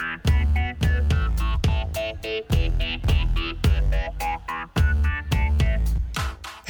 Bye.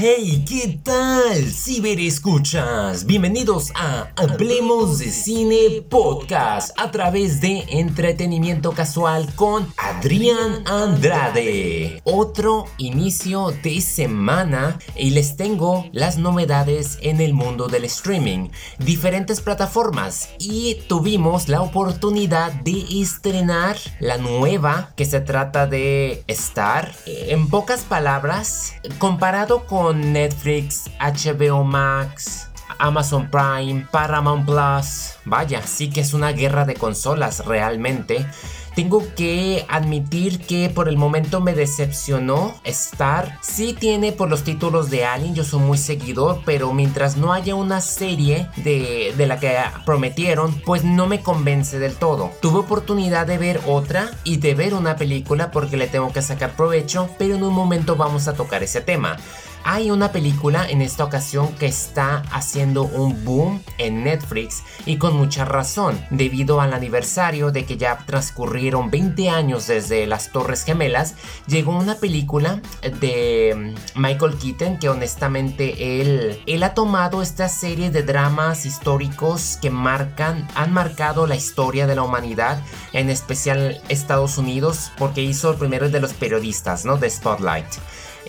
Hey, ¿qué tal? Ciberescuchas, bienvenidos a Hablemos de Cine Podcast a través de entretenimiento casual con Adrián Andrade. Otro inicio de semana y les tengo las novedades en el mundo del streaming, diferentes plataformas y tuvimos la oportunidad de estrenar la nueva que se trata de Star. En pocas palabras, comparado con Netflix, HBO Max, Amazon Prime, Paramount Plus. Vaya, sí que es una guerra de consolas realmente. Tengo que admitir que por el momento me decepcionó Star. Sí tiene por los títulos de Alien, yo soy muy seguidor, pero mientras no haya una serie de, de la que prometieron, pues no me convence del todo. Tuve oportunidad de ver otra y de ver una película porque le tengo que sacar provecho, pero en un momento vamos a tocar ese tema. Hay una película en esta ocasión que está haciendo un boom en Netflix y con mucha razón, debido al aniversario de que ya transcurrieron 20 años desde las Torres Gemelas, llegó una película de Michael Keaton que honestamente él, él ha tomado esta serie de dramas históricos que marcan, han marcado la historia de la humanidad, en especial Estados Unidos, porque hizo el primero de los periodistas, ¿no? De Spotlight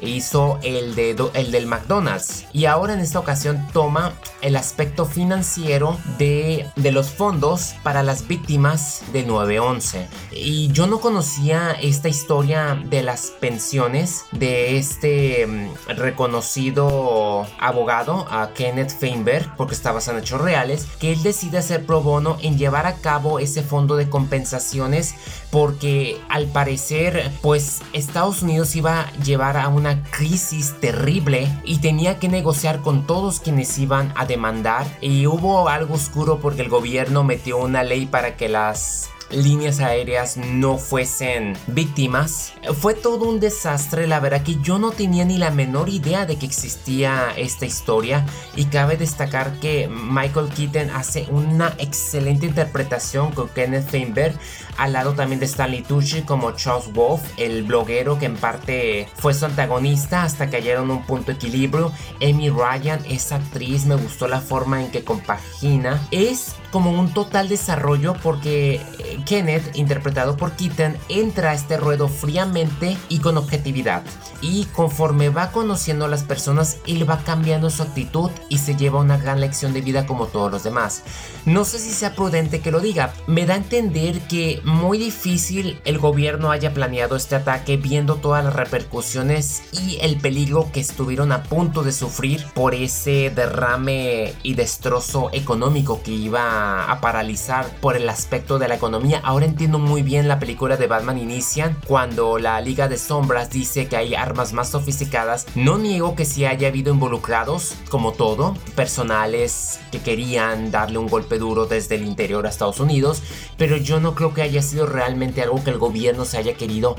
hizo el, de, el del McDonald's. Y ahora en esta ocasión toma el aspecto financiero de, de los fondos para las víctimas de 911 y yo no conocía esta historia de las pensiones de este mm, reconocido abogado a Kenneth Feinberg porque está basado en hechos reales que él decide hacer pro bono en llevar a cabo ese fondo de compensaciones porque al parecer pues Estados Unidos iba a llevar a una crisis terrible y tenía que negociar con todos quienes iban a demandar. Y hubo algo oscuro porque el gobierno metió una ley para que las líneas aéreas no fuesen víctimas. Fue todo un desastre, la verdad que yo no tenía ni la menor idea de que existía esta historia y cabe destacar que Michael Keaton hace una excelente interpretación con Kenneth Feinberg al lado también de Stanley Tucci como Charles Wolf, el bloguero que en parte fue su antagonista hasta que hallaron un punto de equilibrio. Amy Ryan, esa actriz, me gustó la forma en que compagina. Es como un total desarrollo porque eh, Kenneth, interpretado por Keaton, entra a este ruedo fríamente y con objetividad. Y conforme va conociendo a las personas, él va cambiando su actitud y se lleva una gran lección de vida como todos los demás. No sé si sea prudente que lo diga, me da a entender que muy difícil el gobierno haya planeado este ataque viendo todas las repercusiones y el peligro que estuvieron a punto de sufrir por ese derrame y destrozo económico que iba a paralizar por el aspecto de la economía ahora entiendo muy bien la película de Batman Inician cuando la Liga de Sombras dice que hay armas más sofisticadas. No niego que sí haya habido involucrados, como todo, personales que querían darle un golpe duro desde el interior a Estados Unidos, pero yo no creo que haya sido realmente algo que el gobierno se haya querido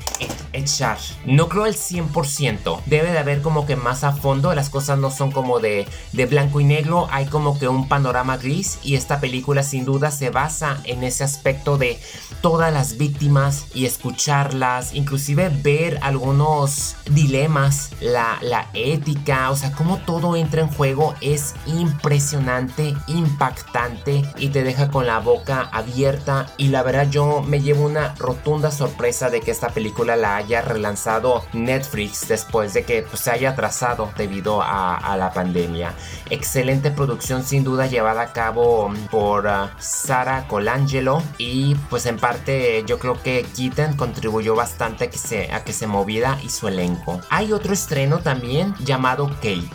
echar. No creo al 100%. Debe de haber como que más a fondo, las cosas no son como de, de blanco y negro, hay como que un panorama gris y esta película sin duda se basa en ese aspecto de todas las víctimas y escucharlas, inclusive ver algunos dilemas, la, la ética, o sea, cómo todo entra en juego es impresionante, impactante y te deja con la boca abierta y la verdad yo me llevo una rotunda sorpresa de que esta película la haya relanzado Netflix después de que pues, se haya atrasado debido a, la pandemia. Excelente producción sin duda llevada a cabo por uh, Sara Colangelo y pues en parte yo creo que Keaton contribuyó bastante a que, se, a que se moviera y su elenco. Hay otro estreno también llamado Kate,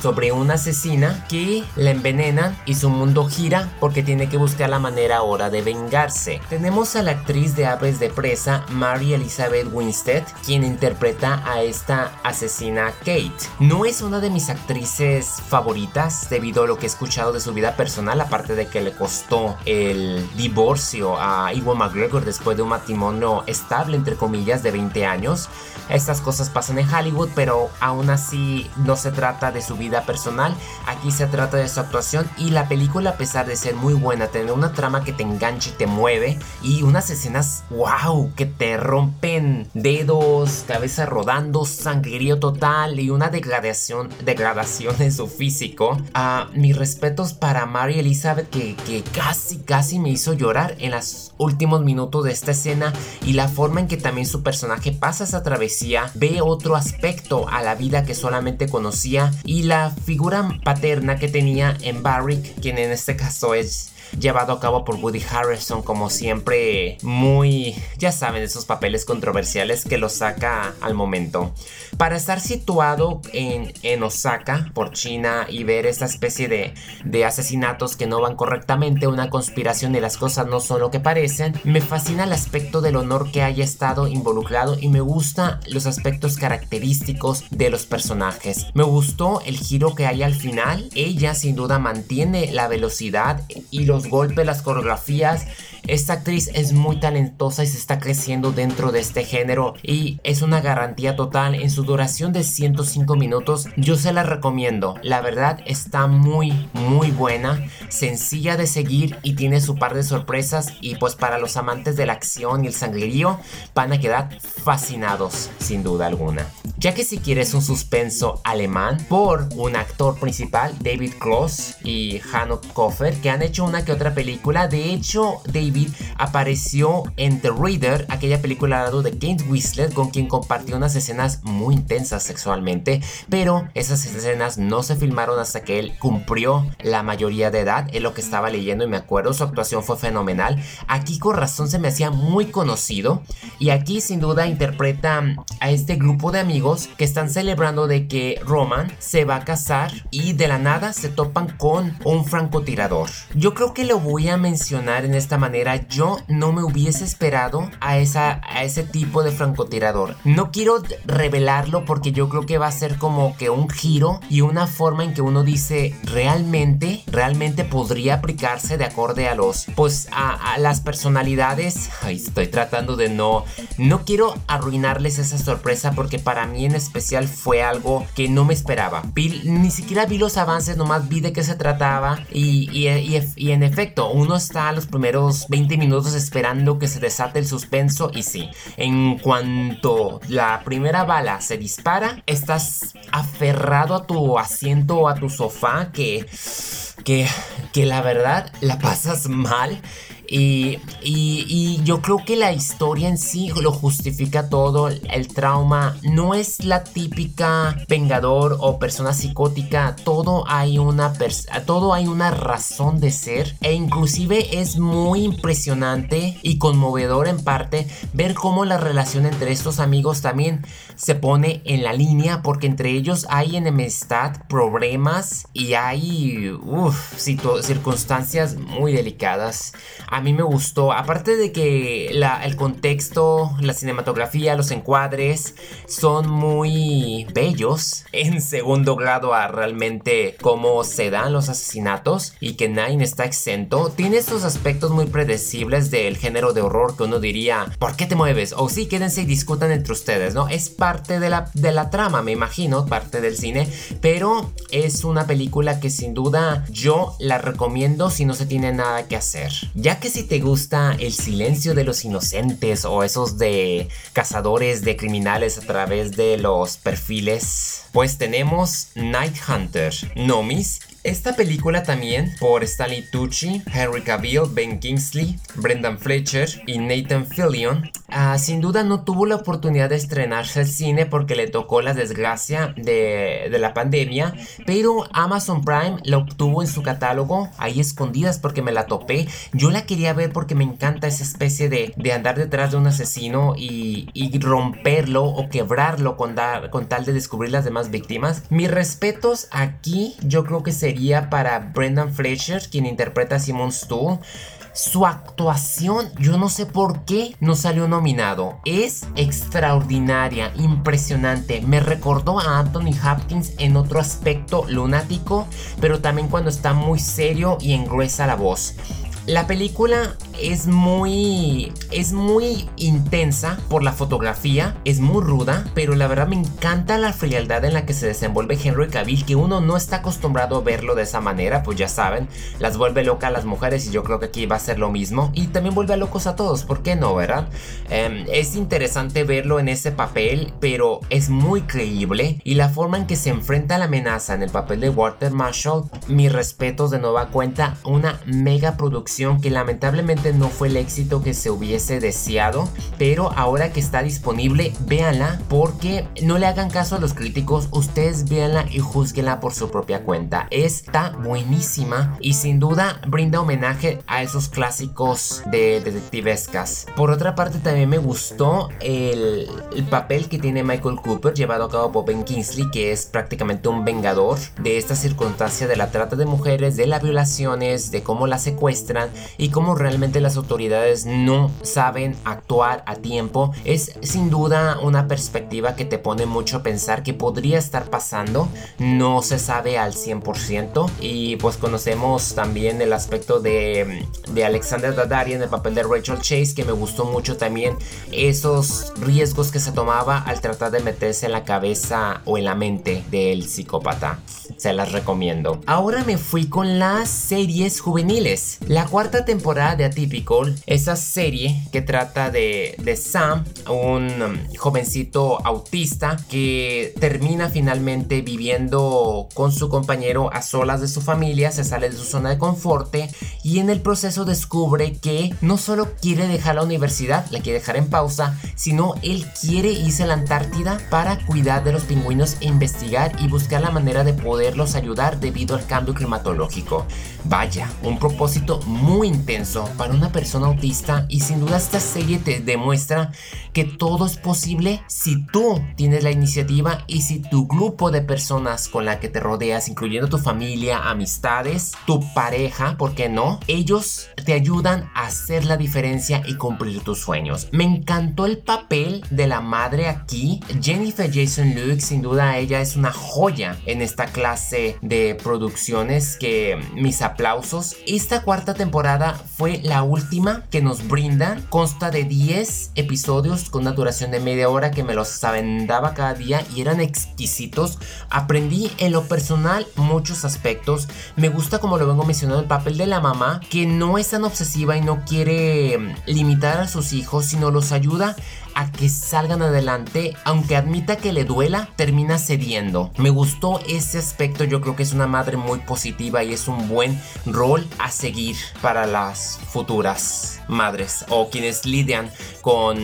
sobre una asesina que la envenenan y su mundo gira porque tiene que buscar la manera ahora de vengarse. Tenemos a la actriz de Aves de Presa, Mary Elizabeth Winstead, quien interpreta a esta asesina Kate. No es una de mis actrices favoritas debido a lo que he escuchado de su vida personal, aparte de que le costó el divorcio a Iwan McGregor después de un matrimonio estable, entre comillas, de 20 años. Estas cosas pasan en Hollywood, pero aún así no se trata de su vida personal, aquí se trata de su actuación y la película a pesar de ser muy buena, tener una trama que te engancha y te mueve y unas escenas, wow, que te rompen dedos, cabeza rodando, sangrerío total y una degradación, degradación en su físico. Uh, mis respetos para Mary Elizabeth que, que casi, casi me hizo llorar en los últimos minutos de esta escena y la forma en que también su personaje pasa esa travesía, ve otro aspecto a la vida que solamente conocía y la figura paterna que tenía en Barrick, quien en este caso es llevado a cabo por Woody Harrison como siempre muy, ya saben, esos papeles controversiales que lo saca al momento. Para estar situado en, en Osaka, por China, y ver esta especie de, de asesinatos que no van correctamente, una conspiración y las cosas no son lo que parecen, me fascina el aspecto del honor que haya estado involucrado y me gusta los aspectos característicos de los personajes. Me gustó el giro que hay al final, ella sin duda mantiene la velocidad y los golpes, las coreografías. Esta actriz es muy talentosa y se está creciendo dentro de este género y es una garantía total en su duración de 105 minutos. Yo se la recomiendo, la verdad está muy muy buena, sencilla de seguir y tiene su par de sorpresas y pues para los amantes de la acción y el sangrerío van a quedar fascinados sin duda alguna. Ya que si quieres un suspenso alemán por un actor principal, David Cross y Hanno Koffer, que han hecho una que otra película, de hecho David apareció en The Reader, aquella película al lado de Kate Winslet con quien compartió unas escenas muy intensas sexualmente, pero esas escenas no se filmaron hasta que él cumplió la mayoría de edad, es lo que estaba leyendo y me acuerdo, su actuación fue fenomenal. Aquí con razón se me hacía muy conocido y aquí sin duda interpreta a este grupo de amigos que están celebrando de que Roman se va a casar y de la nada se topan con un francotirador. Yo creo que lo voy a mencionar en esta manera yo no me hubiese esperado a, esa, a ese tipo de francotirador. No quiero revelarlo porque yo creo que va a ser como que un giro y una forma en que uno dice realmente, realmente podría aplicarse de acorde a los, pues a, las personalidades. Ay, estoy tratando de no, no quiero arruinarles esa sorpresa porque para mí en especial fue algo que no me esperaba. ni siquiera vi los avances, nomás vi de qué se trataba y, y, y en efecto, uno está a los primeros 20 minutos esperando que se desate el suspenso y sí, en cuanto la primera bala se dispara, estás aferrado a tu asiento o a tu sofá que, que, que la verdad la pasas mal y, yo creo que la historia en sí lo justifica todo. El trauma no es la típica vengador o persona psicótica. Todo hay una, todo hay una razón de ser. E inclusive es muy impresionante y conmovedor en parte ver cómo la relación entre estos amigos también se pone en la línea. Porque entre ellos hay enemistad, problemas y hay circunstancias muy delicadas a mí me gustó. Aparte de que el contexto, la cinematografía, los encuadres son muy bellos. En segundo grado a realmente cómo se dan los asesinatos y que Nine está exento. Tiene estos aspectos muy predecibles del género de horror que uno diría, ¿por qué te mueves? O sí, quédense y discutan entre ustedes, ¿no? Es parte de la, de la trama, me imagino, parte del cine. Pero es una película que sin duda yo la recomiendo si no se tiene nada que hacer. Ya que que si te gusta el silencio de los inocentes o esos de cazadores de criminales a través de los perfiles, pues tenemos Night Hunter, Nomis esta película también por Stanley Tucci, Henry Cavill, Ben Kingsley, Brendan Fletcher y Nathan Fillion, ah, sin duda no tuvo la oportunidad de estrenarse al cine porque le tocó la desgracia de, de, la pandemia, pero Amazon Prime la obtuvo en su catálogo ahí escondidas porque me la topé. Yo la quería ver porque me encanta esa especie de, de andar detrás de un asesino y, y romperlo o quebrarlo con, dar, con tal de descubrir las demás víctimas. Mis respetos aquí yo creo que sería para Brendan Fletcher, quien interpreta a Simon Stool. Su actuación, yo no sé por qué no salió nominado. Es extraordinaria, impresionante. Me recordó a Anthony Hopkins en otro aspecto lunático, pero también cuando está muy serio y engruesa la voz. La película es muy es muy intensa por la fotografía, es muy ruda, pero la verdad me encanta la frialdad en la que se desenvuelve Henry Cavill, que uno no está acostumbrado a verlo de esa manera, pues ya saben, las vuelve loca a las mujeres y yo creo que aquí va a ser lo mismo y también vuelve a locos a todos, ¿por qué no, verdad? Em, es interesante verlo en ese papel, pero es muy creíble y la forma en que se enfrenta a la amenaza en el papel de Walter Marshall, mis respetos de nueva cuenta, una mega producción que lamentablemente no fue el éxito que se hubiese deseado, pero ahora que está disponible, véanla porque no le hagan caso a los críticos, ustedes véanla y juzguenla por su propia cuenta. Está buenísima y sin duda brinda homenaje a esos clásicos de detectivescas. Por otra parte, también me gustó el, el papel que tiene Michael Cooper llevado a cabo por Ben Kingsley, que es prácticamente un vengador de esta circunstancia de la trata de mujeres, de las violaciones, de cómo las secuestran y cómo realmente las autoridades no saben actuar a tiempo. Es sin duda una perspectiva que te pone mucho a pensar que podría estar pasando, no se sabe al 100% y pues conocemos también el aspecto de, de Alexander Daddario en el papel de Rachel Chase que me gustó mucho también esos riesgos que se tomaba al tratar de meterse en la cabeza o en la mente del psicópata. Se las recomiendo. Ahora me fui con las series juveniles. La cuarta temporada de Atypical, esa serie que trata de, de Sam, un um, jovencito autista que termina finalmente viviendo con su compañero a solas de su familia, se sale de su zona de confort y en el proceso descubre que no solo quiere dejar la universidad, la quiere dejar en pausa, sino él quiere irse a la Antártida para cuidar de los pingüinos e investigar y buscar la manera de poderlos ayudar debido al cambio climatológico. Vaya, un propósito muy intenso para una persona autista y sin duda esta serie te demuestra que todo es posible si tú tienes la iniciativa y si tu grupo de personas con la que te rodeas, incluyendo tu familia, amistades, tu pareja, ¿por qué no? Ellos te ayudan a hacer la diferencia y cumplir tus sueños. Me encantó el papel de la madre aquí. Jennifer Jason Leigh, sin duda ella es una joya en esta clase de producciones que mis aplausos. Esta cuarta temporada fue la última que nos brindan. Consta de 10 episodios con una duración de media hora que me los avendaba cada día y eran exquisitos. Aprendí en lo personal muchos aspectos. Me gusta como lo vengo mencionando el papel de la mamá que no es tan obsesiva y no quiere limitar a sus hijos, sino los ayuda a que salgan adelante, aunque admita que le duela, termina cediendo. Me gustó ese aspecto, yo creo que es una madre muy positiva y es un buen rol a seguir para las futuras madres o quienes lidian con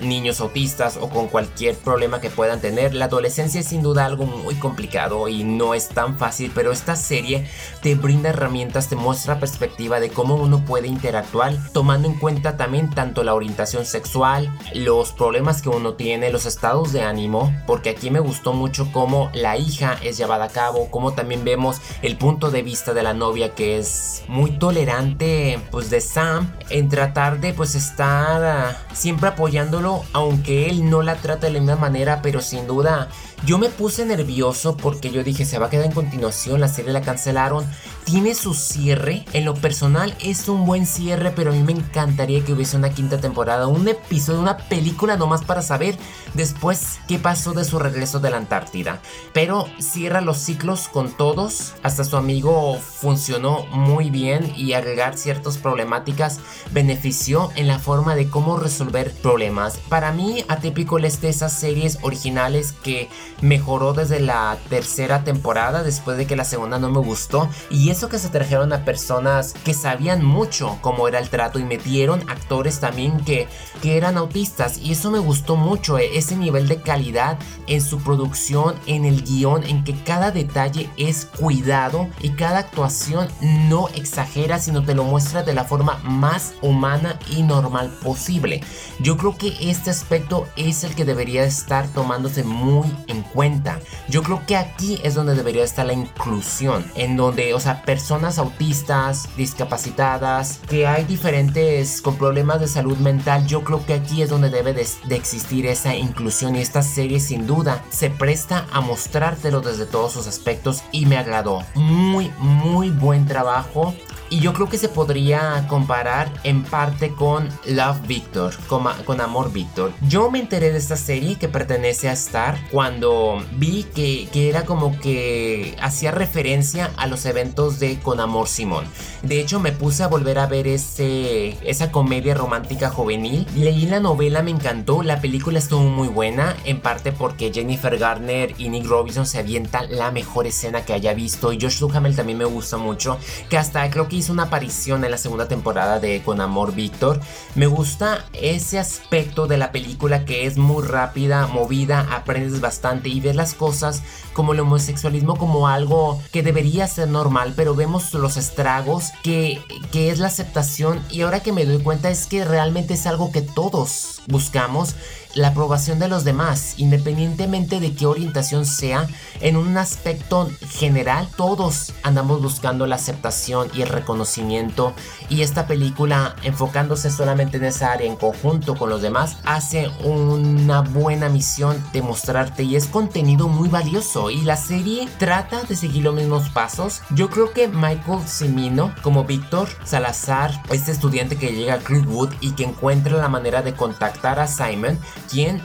niños autistas o con cualquier problema que puedan tener. La adolescencia es sin duda algo muy complicado y no es tan fácil, pero esta serie te brinda herramientas, te muestra perspectiva de cómo uno puede interactuar, tomando en cuenta también tanto la orientación sexual, los problemas que uno tiene, los estados de ánimo, porque aquí me gustó mucho cómo la hija es llevada a cabo, cómo también vemos el punto de vista de la novia que es muy tolerante pues de Sam en tratar de pues estar ah, siempre apoyándolo, aunque él no la trata de la misma manera, pero sin duda yo me puse nervioso porque yo dije se va a quedar en continuación, la serie la cancelaron tiene su cierre. En lo personal es un buen cierre, pero a mí me encantaría que hubiese una quinta temporada, un episodio, una película nomás para saber después qué pasó de su regreso de la Antártida. Pero cierra los ciclos con todos. Hasta su amigo funcionó muy bien y agregar ciertas problemáticas benefició en la forma de cómo resolver problemas. Para mí, Atípico es de esas series originales que mejoró desde la tercera temporada después de que la segunda no me gustó. Y eso que se trajeron a personas que sabían mucho cómo era el trato y metieron actores también que, que eran autistas. Y eso me gustó mucho, eh, ese nivel de calidad en su producción, en el guion, en que cada detalle es cuidado y cada actuación no exagera, sino te lo muestra de la forma más humana y normal posible. Yo creo que este aspecto es el que debería estar tomándose muy en cuenta. Yo creo que aquí es donde debería estar la inclusión, en donde, o sea, personas autistas, discapacitadas, que hay diferentes con problemas de salud mental, yo creo que aquí es donde debe de, existir esa inclusión y esta serie sin duda se presta a mostrártelo desde todos sus aspectos y me agradó. Muy, muy buen trabajo y yo creo que se podría comparar en parte con Love Victor, con, Amor Victor. Yo me enteré de esta serie que pertenece a Star cuando vi que, que era como que hacía referencia a los eventos de Con Amor Simón. De hecho, me puse a volver a ver ese, esa comedia romántica juvenil. Leí la novela, me encantó. La película estuvo muy buena, en parte porque Jennifer Garner y Nick Robinson se avientan la mejor escena que haya visto. Y Josh Duhamel también me gusta mucho, que hasta creo que una aparición en la segunda temporada de Con Amor Víctor. Me gusta ese aspecto de la película que es muy rápida, movida, aprendes bastante y ves las cosas como el homosexualismo como algo que debería ser normal, pero vemos los estragos que, que es la aceptación y ahora que me doy cuenta es que realmente es algo que todos buscamos la aprobación de los demás, independientemente de qué orientación sea, en un aspecto general, todos andamos buscando la aceptación y el reconocimiento. Y esta película, enfocándose solamente en esa área en conjunto con los demás, hace una buena misión de mostrarte y es contenido muy valioso. Y la serie trata de seguir los mismos pasos. Yo creo que Michael Cimino, como Víctor Salazar, este estudiante que llega a Creekwood y que encuentra la manera de contactar a Simon, quien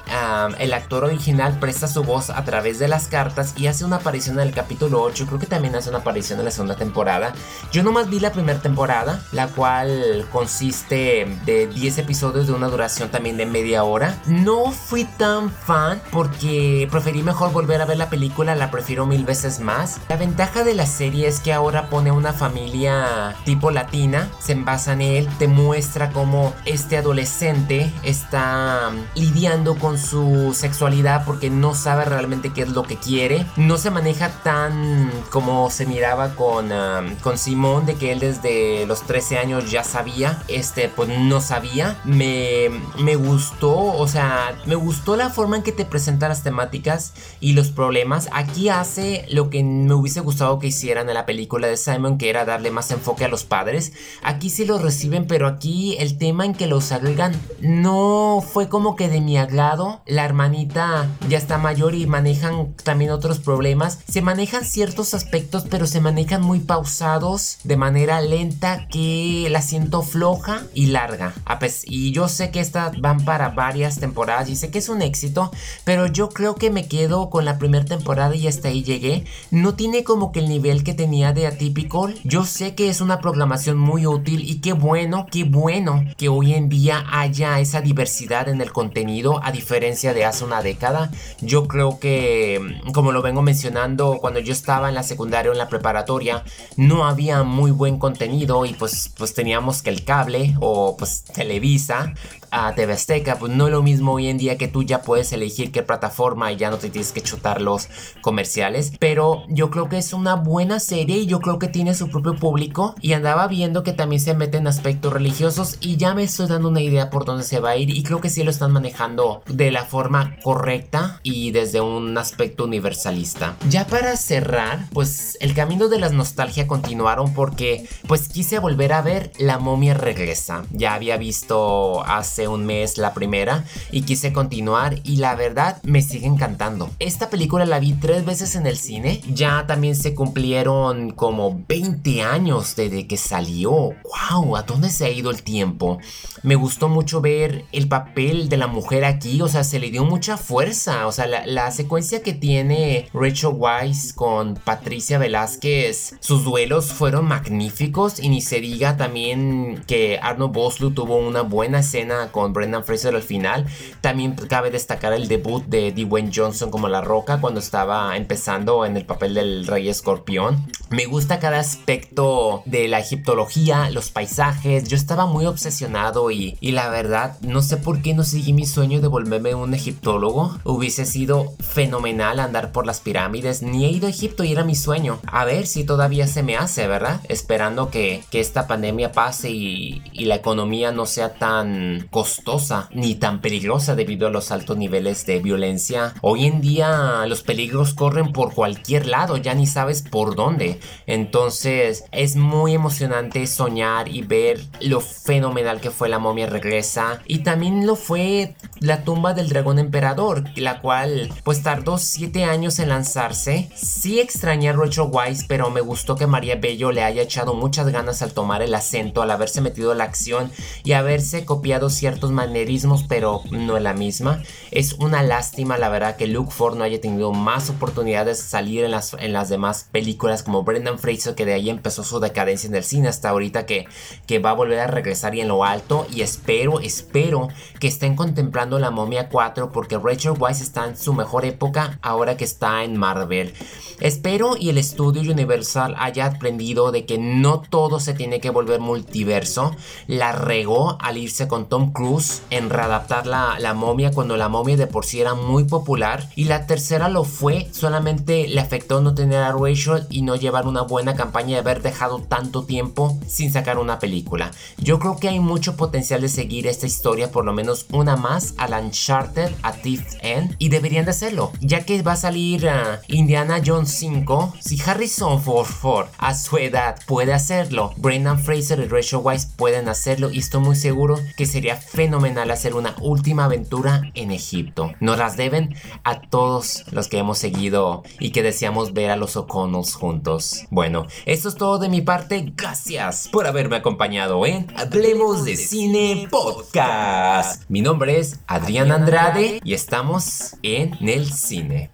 el actor original presta su voz a través de las cartas y hace una aparición en el capítulo 8, creo que también hace una aparición en la segunda temporada. Yo nomás vi la primera temporada, la cual consiste de 10 episodios de una duración también de media hora. No fui tan fan porque preferí mejor volver a ver la película, la prefiero mil veces más. La ventaja de la serie es que ahora pone una familia tipo latina, se envasa en él, te muestra cómo este adolescente está lidiando con su sexualidad porque no sabe realmente qué es lo que quiere. No se maneja tan como se miraba con, con Simón, de que él desde los 13 años ya sabía. Este, pues no sabía. Me, me gustó, o sea, me gustó la forma en que te presenta las temáticas y los problemas. Aquí hace lo que me hubiese gustado que hicieran en la película de Simon, que era darle más enfoque a los padres. Aquí sí lo reciben, pero aquí el tema en que los agregan no fue como que de mi La hermanita ya está mayor y manejan también otros problemas. Se manejan ciertos aspectos, pero se manejan muy pausados, de manera lenta, que la siento floja y larga. Y yo sé que estas van para varias temporadas y sé que es un éxito, pero yo creo que me quedo con la primera temporada y hasta ahí llegué. No tiene como que el nivel que tenía de Atypical. Yo sé que es una programación muy útil y qué bueno, qué bueno que hoy en día haya esa diversidad en el contenido a diferencia de hace una década. Yo creo que, como lo vengo mencionando, cuando yo estaba en la secundaria o en la preparatoria, no había muy buen contenido y pues, pues teníamos que el cable o pues Televisa a TV Azteca, pues no es lo mismo hoy en día que tú ya puedes elegir qué plataforma y ya no te tienes que chutar los comerciales. Pero yo creo que es una buena serie y yo creo que tiene su propio público. Y andaba viendo que también se meten aspectos religiosos y ya me estoy dando una idea por dónde se va a ir. Y creo que sí lo están manejando de la forma correcta y desde un aspecto universalista. Ya para cerrar, pues el camino de la nostalgia continuaron porque pues quise volver a ver La momia regresa. Ya había visto hace un mes la primera y quise continuar y la verdad me sigue encantando. Esta película la vi tres veces en el cine, ya también se cumplieron como 20 años desde que salió. ¡Wow! ¿A dónde se ha ido el tiempo? Me gustó mucho ver el papel de la mujer aquí, o sea, se le dio mucha fuerza, o sea, la, secuencia que tiene Rachel Weisz con Patricia Velázquez, sus duelos fueron magníficos y ni se diga también que Arno Boslu tuvo una buena escena con Brendan Fraser al final. También cabe destacar el debut de Dwayne Johnson como La Roca cuando estaba empezando en el papel del Rey Escorpión. Me gusta cada aspecto de la egiptología, los paisajes. Yo estaba muy obsesionado y, y la verdad no sé por qué no seguí mi sueño de volverme un egiptólogo. Hubiese sido fenomenal andar por las pirámides. Ni he ido a Egipto y era mi sueño. A ver si todavía se me hace, ¿verdad? Esperando que, que esta pandemia pase y, y la economía no sea tan costosa ni tan peligrosa debido a los altos niveles de violencia. Hoy en día los peligros corren por cualquier lado, ya ni sabes por dónde. Entonces es muy emocionante soñar y ver lo fenomenal que fue la momia regresa. Y también lo fue La tumba del dragón emperador, la cual pues tardó 7 años en lanzarse. Sí extrañé a Rachel Weisz, pero me gustó que María Bello le haya echado muchas ganas al tomar el acento, al haberse metido en la acción y haberse copiado ciertos manerismos, pero no la misma. Es una lástima, la verdad, que Luke Ford no haya tenido más oportunidades de salir en las, en las demás películas como Brendan Fraser, que de ahí empezó su decadencia en el cine hasta ahorita que, que va a volver a regresar y en lo alto. Y espero, espero que estén contemplando la momia 4 porque Rachel Weisz está en su mejor época ahora que está en Marvel. Espero y el estudio Universal haya aprendido de que no todo se tiene que volver multiverso. La regó al irse con Tom Cruise en readaptar la, la momia cuando la momia de por sí era muy popular. Y la tercera lo fue, solamente le afectó no tener a Rachel y no llevar una buena campaña de haber dejado tanto tiempo sin sacar una película. Yo creo que hay mucho potencial de seguir esta historia, por lo menos una más, a la Uncharted, a Thief's End, y deberían de hacerlo, ya que va a salir uh, Indiana Jones 5. Si Harrison Ford, a su edad puede hacerlo, Brendan Fraser y Rachel Weisz pueden hacerlo, y estoy muy seguro que sería fenomenal hacer una última aventura en Egipto. Nos las deben a todos los que hemos seguido y que deseamos ver a los O'Connells juntos. Bueno, esto es todo de mi parte. Gracias por haberme acompañado en Hablemos de Cine Podcast. Mi nombre es Adrián Andrade y estamos en el cine.